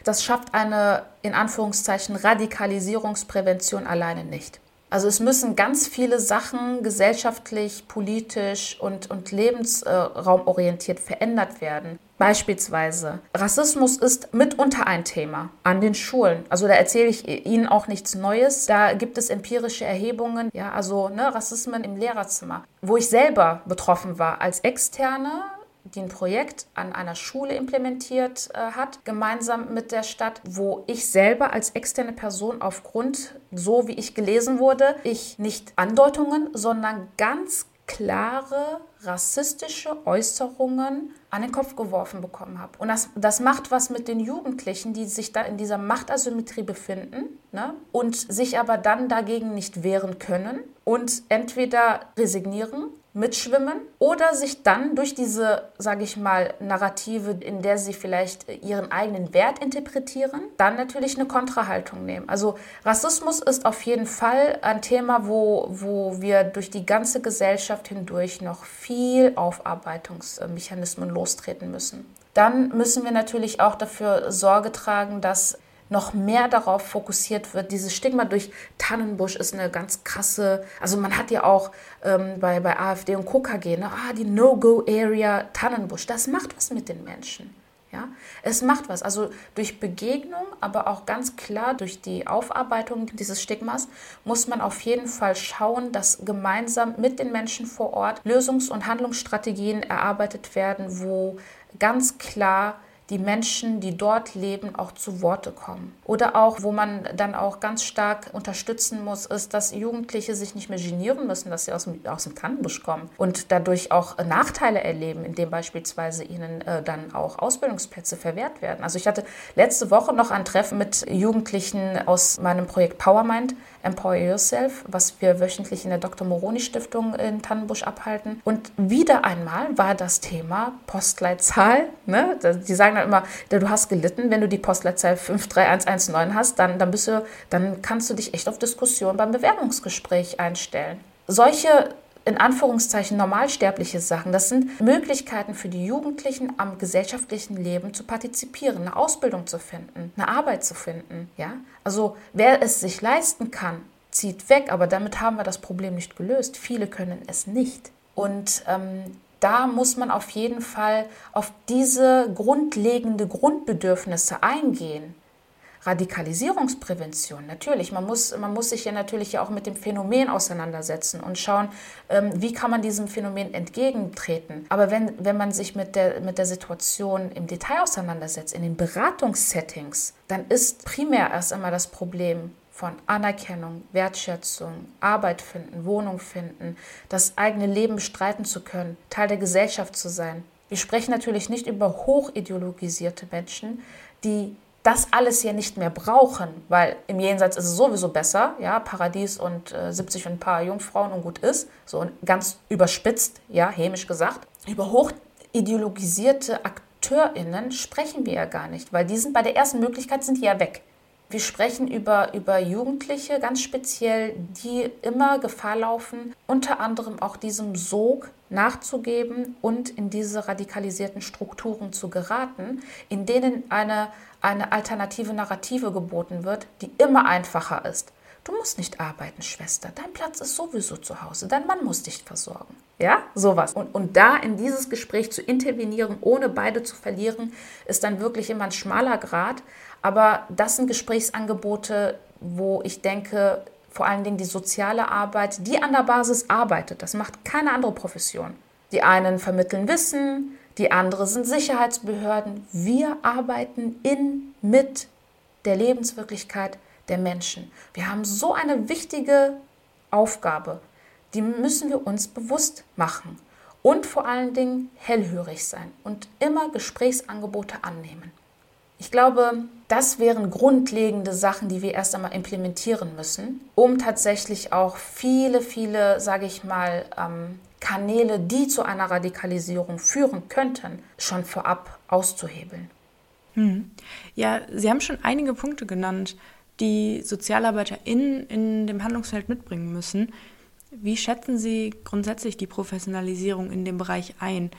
Das schafft eine in Anführungszeichen Radikalisierungsprävention alleine nicht. Also es müssen ganz viele Sachen gesellschaftlich, politisch und, und lebensraumorientiert verändert werden. Beispielsweise, Rassismus ist mitunter ein Thema an den Schulen. Also da erzähle ich Ihnen auch nichts Neues. Da gibt es empirische Erhebungen, ja, also ne, Rassismen im Lehrerzimmer. Wo ich selber betroffen war als Externe, die ein Projekt an einer Schule implementiert äh, hat, gemeinsam mit der Stadt, wo ich selber als externe Person aufgrund, so wie ich gelesen wurde, ich nicht Andeutungen, sondern ganz klare rassistische Äußerungen an den Kopf geworfen bekommen habe. Und das, das macht was mit den Jugendlichen, die sich da in dieser Machtasymmetrie befinden ne? und sich aber dann dagegen nicht wehren können und entweder resignieren mitschwimmen oder sich dann durch diese, sage ich mal, Narrative, in der sie vielleicht ihren eigenen Wert interpretieren, dann natürlich eine Kontrahaltung nehmen. Also Rassismus ist auf jeden Fall ein Thema, wo, wo wir durch die ganze Gesellschaft hindurch noch viel Aufarbeitungsmechanismen lostreten müssen. Dann müssen wir natürlich auch dafür Sorge tragen, dass noch mehr darauf fokussiert wird. Dieses Stigma durch Tannenbusch ist eine ganz krasse, also man hat ja auch ähm, bei, bei AfD und KKG, ne, ah, die No-Go-Area Tannenbusch, das macht was mit den Menschen. Ja, es macht was. Also durch Begegnung, aber auch ganz klar durch die Aufarbeitung dieses Stigmas muss man auf jeden Fall schauen, dass gemeinsam mit den Menschen vor Ort Lösungs- und Handlungsstrategien erarbeitet werden, wo ganz klar die Menschen, die dort leben, auch zu Worte kommen. Oder auch, wo man dann auch ganz stark unterstützen muss, ist, dass Jugendliche sich nicht mehr genieren müssen, dass sie aus dem, aus dem Tannenbusch kommen und dadurch auch Nachteile erleben, indem beispielsweise ihnen äh, dann auch Ausbildungsplätze verwehrt werden. Also ich hatte letzte Woche noch ein Treffen mit Jugendlichen aus meinem Projekt PowerMind, Empower Yourself, was wir wöchentlich in der Dr. Moroni Stiftung in Tannenbusch abhalten. Und wieder einmal war das Thema Postleitzahl. Ne? Die sagen dann immer, du hast gelitten, wenn du die Postleitzahl 53119 hast, dann, dann, bist du, dann kannst du dich echt auf Diskussion beim Bewerbungsgespräch einstellen. Solche in Anführungszeichen normalsterbliche Sachen. Das sind Möglichkeiten für die Jugendlichen am gesellschaftlichen Leben zu partizipieren, eine Ausbildung zu finden, eine Arbeit zu finden. Ja? Also wer es sich leisten kann, zieht weg, aber damit haben wir das Problem nicht gelöst. Viele können es nicht. Und ähm, da muss man auf jeden Fall auf diese grundlegende Grundbedürfnisse eingehen. Radikalisierungsprävention, natürlich. Man muss, man muss sich ja natürlich auch mit dem Phänomen auseinandersetzen und schauen, ähm, wie kann man diesem Phänomen entgegentreten. Aber wenn, wenn man sich mit der, mit der Situation im Detail auseinandersetzt, in den Beratungssettings, dann ist primär erst einmal das Problem, von Anerkennung, Wertschätzung, Arbeit finden, Wohnung finden, das eigene Leben bestreiten zu können, Teil der Gesellschaft zu sein. Wir sprechen natürlich nicht über hochideologisierte Menschen, die das alles hier nicht mehr brauchen, weil im Jenseits ist es sowieso besser, ja, Paradies und äh, 70 und ein paar Jungfrauen und gut ist, so ganz überspitzt, ja, hämisch gesagt. Über hochideologisierte AkteurInnen sprechen wir ja gar nicht, weil die sind bei der ersten Möglichkeit sind die ja weg. Wir sprechen über, über Jugendliche ganz speziell, die immer Gefahr laufen, unter anderem auch diesem Sog nachzugeben und in diese radikalisierten Strukturen zu geraten, in denen eine, eine alternative Narrative geboten wird, die immer einfacher ist. Du musst nicht arbeiten, Schwester. Dein Platz ist sowieso zu Hause. Dein Mann muss dich versorgen. Ja, sowas. Und, und da in dieses Gespräch zu intervenieren, ohne beide zu verlieren, ist dann wirklich immer ein schmaler Grad. Aber das sind Gesprächsangebote, wo ich denke, vor allen Dingen die soziale Arbeit, die an der Basis arbeitet. Das macht keine andere Profession. Die einen vermitteln Wissen, die anderen sind Sicherheitsbehörden. Wir arbeiten in, mit der Lebenswirklichkeit der Menschen. Wir haben so eine wichtige Aufgabe, die müssen wir uns bewusst machen und vor allen Dingen hellhörig sein und immer Gesprächsangebote annehmen. Ich glaube, das wären grundlegende Sachen, die wir erst einmal implementieren müssen, um tatsächlich auch viele, viele, sage ich mal, ähm, Kanäle, die zu einer Radikalisierung führen könnten, schon vorab auszuhebeln. Hm. Ja, Sie haben schon einige Punkte genannt, die SozialarbeiterInnen in dem Handlungsfeld mitbringen müssen. Wie schätzen Sie grundsätzlich die Professionalisierung in dem Bereich ein?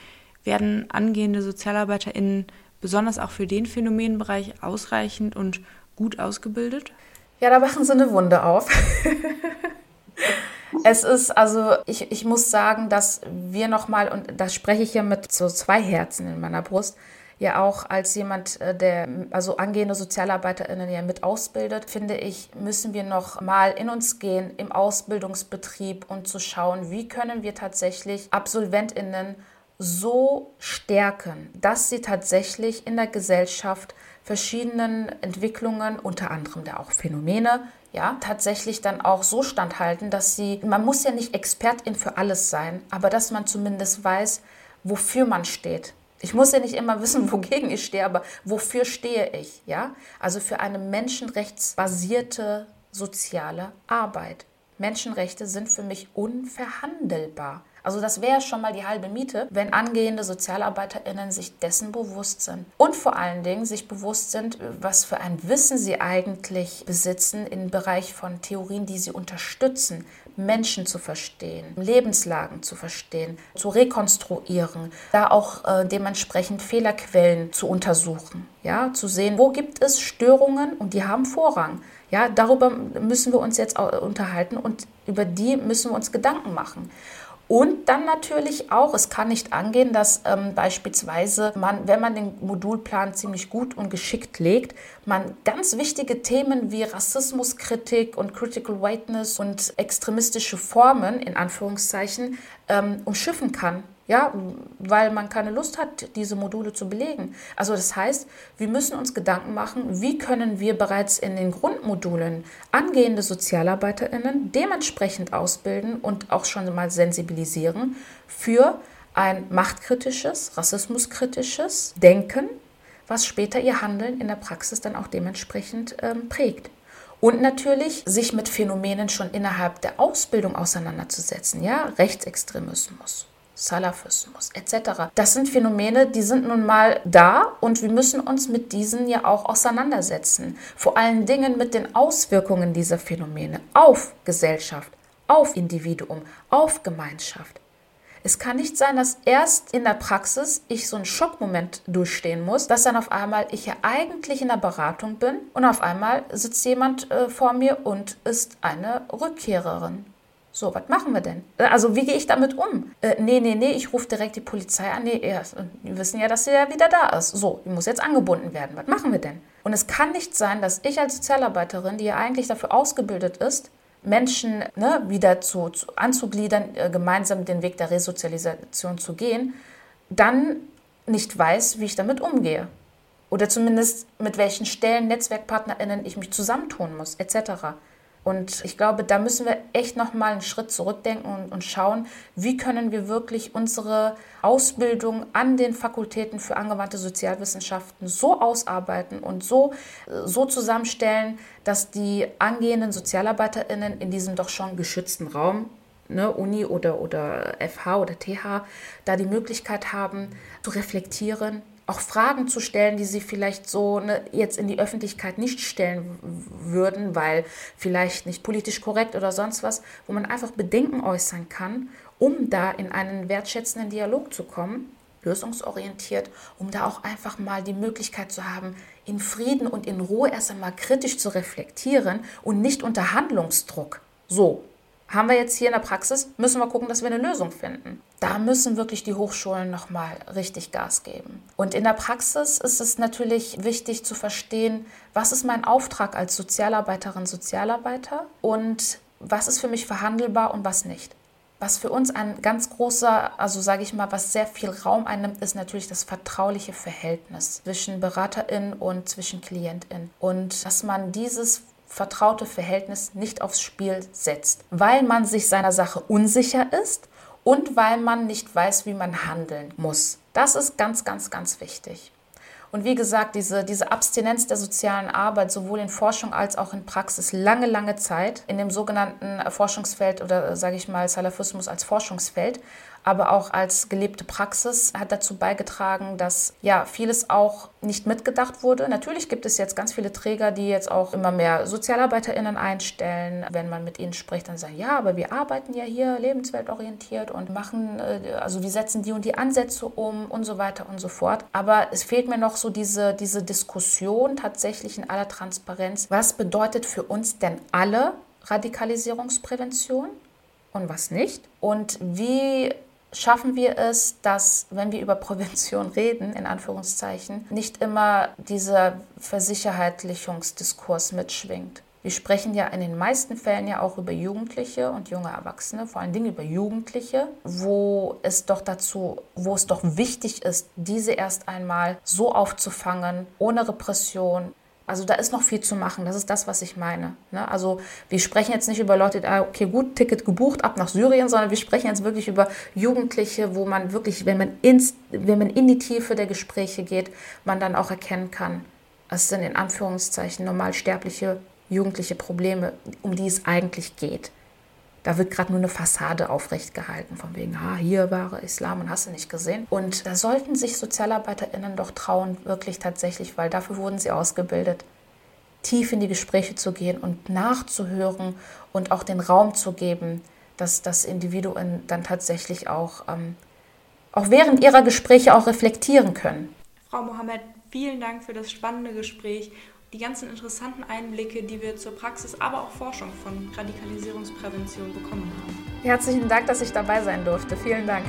Werden angehende SozialarbeiterInnen besonders auch für den Phänomenbereich ausreichend und gut ausgebildet? Ja, da machen sie eine Wunde auf. es ist also, ich, ich muss sagen, dass wir nochmal, und das spreche ich ja mit so zwei Herzen in meiner Brust, ja auch als jemand, äh, der also angehende SozialarbeiterInnen ja mit ausbildet, finde ich, müssen wir noch mal in uns gehen im Ausbildungsbetrieb und zu schauen, wie können wir tatsächlich AbsolventInnen so stärken, dass sie tatsächlich in der Gesellschaft verschiedenen Entwicklungen, unter anderem da auch Phänomene, ja, tatsächlich dann auch so standhalten, dass sie, man muss ja nicht Expertin für alles sein, aber dass man zumindest weiß, wofür man steht. Ich muss ja nicht immer wissen, wogegen ich stehe, aber wofür stehe ich, ja? Also für eine menschenrechtsbasierte soziale Arbeit. Menschenrechte sind für mich unverhandelbar. Also das wäre schon mal die halbe Miete, wenn angehende Sozialarbeiterinnen sich dessen bewusst sind und vor allen Dingen sich bewusst sind, was für ein Wissen sie eigentlich besitzen im Bereich von Theorien, die sie unterstützen, Menschen zu verstehen, Lebenslagen zu verstehen, zu rekonstruieren, da auch äh, dementsprechend Fehlerquellen zu untersuchen, ja, zu sehen, wo gibt es Störungen und die haben Vorrang. Ja, darüber müssen wir uns jetzt unterhalten und über die müssen wir uns Gedanken machen. Und dann natürlich auch, es kann nicht angehen, dass ähm, beispielsweise man, wenn man den Modulplan ziemlich gut und geschickt legt, man ganz wichtige Themen wie Rassismuskritik und Critical Whiteness und extremistische Formen in Anführungszeichen ähm, umschiffen kann ja, weil man keine Lust hat, diese Module zu belegen. Also das heißt, wir müssen uns Gedanken machen, wie können wir bereits in den Grundmodulen angehende Sozialarbeiterinnen dementsprechend ausbilden und auch schon mal sensibilisieren für ein machtkritisches, rassismuskritisches Denken, was später ihr Handeln in der Praxis dann auch dementsprechend ähm, prägt. Und natürlich sich mit Phänomenen schon innerhalb der Ausbildung auseinanderzusetzen, ja, Rechtsextremismus, Salafismus etc. Das sind Phänomene, die sind nun mal da und wir müssen uns mit diesen ja auch auseinandersetzen. Vor allen Dingen mit den Auswirkungen dieser Phänomene auf Gesellschaft, auf Individuum, auf Gemeinschaft. Es kann nicht sein, dass erst in der Praxis ich so einen Schockmoment durchstehen muss, dass dann auf einmal ich ja eigentlich in der Beratung bin und auf einmal sitzt jemand äh, vor mir und ist eine Rückkehrerin so, was machen wir denn? Äh, also, wie gehe ich damit um? Äh, nee, nee, nee, ich rufe direkt die Polizei an. Nee, wir wissen ja, dass sie ja wieder da ist. So, die muss jetzt angebunden werden. Was machen wir denn? Und es kann nicht sein, dass ich als Sozialarbeiterin, die ja eigentlich dafür ausgebildet ist, Menschen ne, wieder zu, zu anzugliedern, äh, gemeinsam den Weg der Resozialisation zu gehen, dann nicht weiß, wie ich damit umgehe. Oder zumindest mit welchen Stellen, NetzwerkpartnerInnen ich mich zusammentun muss, etc. Und ich glaube, da müssen wir echt nochmal einen Schritt zurückdenken und, und, schauen, wie können wir wirklich unsere Ausbildung an den Fakultäten für angewandte Sozialwissenschaften so ausarbeiten und so, so zusammenstellen, dass die angehenden SozialarbeiterInnen in diesem doch schon geschützten Raum Ne, Uni oder, oder FH oder TH, da die Möglichkeit haben zu reflektieren, auch Fragen zu stellen, die sie vielleicht so ne, jetzt in die Öffentlichkeit nicht stellen würden, weil vielleicht nicht politisch korrekt oder sonst was, wo man einfach Bedenken äußern kann, um da in einen wertschätzenden Dialog zu kommen, lösungsorientiert, um da auch einfach mal die Möglichkeit zu haben, in Frieden und in Ruhe erst einmal kritisch zu reflektieren und nicht unter Handlungsdruck. So, haben wir jetzt hier in der Praxis, müssen wir gucken, dass wir eine Lösung finden. Da müssen wirklich die Hochschulen nochmal richtig Gas geben. Und in der Praxis ist es natürlich wichtig zu verstehen, was ist mein Auftrag als Sozialarbeiterin, Sozialarbeiter und was ist für mich verhandelbar und was nicht. Was für uns ein ganz großer, also sage ich mal, was sehr viel Raum einnimmt, ist natürlich das vertrauliche Verhältnis zwischen Beraterin und zwischen Klientin. Und dass man dieses vertraute Verhältnis nicht aufs Spiel setzt, weil man sich seiner Sache unsicher ist und weil man nicht weiß, wie man handeln muss. Das ist ganz, ganz, ganz wichtig. Und wie gesagt, diese, diese Abstinenz der sozialen Arbeit, sowohl in Forschung als auch in Praxis, lange, lange Zeit in dem sogenannten Forschungsfeld oder sage ich mal Salafismus als Forschungsfeld, aber auch als gelebte Praxis hat dazu beigetragen, dass ja vieles auch nicht mitgedacht wurde. Natürlich gibt es jetzt ganz viele Träger, die jetzt auch immer mehr SozialarbeiterInnen einstellen. Wenn man mit ihnen spricht, dann sagen, ja, aber wir arbeiten ja hier lebensweltorientiert und machen, äh, also wir setzen die und die Ansätze um und so weiter und so fort. Aber es fehlt mir noch so diese, diese Diskussion tatsächlich in aller Transparenz. Was bedeutet für uns denn alle Radikalisierungsprävention? und was nicht? Und wie schaffen wir es, dass, wenn wir über Prävention reden, in Anführungszeichen, nicht immer dieser Versicherheitlichungsdiskurs mitschwingt. Wir sprechen ja in den meisten Fällen ja auch über Jugendliche und junge Erwachsene, vor allen Dingen über Jugendliche, wo es doch dazu, wo es doch wichtig ist, diese erst einmal so aufzufangen, ohne Repression, also da ist noch viel zu machen. Das ist das, was ich meine. Ne? Also wir sprechen jetzt nicht über Leute, ah, okay, gut, Ticket gebucht, ab nach Syrien, sondern wir sprechen jetzt wirklich über Jugendliche, wo man wirklich, wenn man, ins, wenn man in die Tiefe der Gespräche geht, man dann auch erkennen kann, es sind in Anführungszeichen normalsterbliche jugendliche Probleme, um die es eigentlich geht. Da wird gerade nur eine Fassade aufrecht gehalten, von wegen, ah, hier war Islam und hast du nicht gesehen. Und da sollten sich SozialarbeiterInnen doch trauen, wirklich tatsächlich, weil dafür wurden sie ausgebildet, tief in die Gespräche zu gehen und nachzuhören und auch den Raum zu geben, dass das Individuen dann tatsächlich auch, ähm, auch während ihrer Gespräche auch reflektieren können. Frau Mohammed, vielen Dank für das spannende Gespräch die ganzen interessanten Einblicke, die wir zur Praxis, aber auch Forschung von Radikalisierungsprävention bekommen haben. Herzlichen Dank, dass ich dabei sein durfte. Vielen Dank.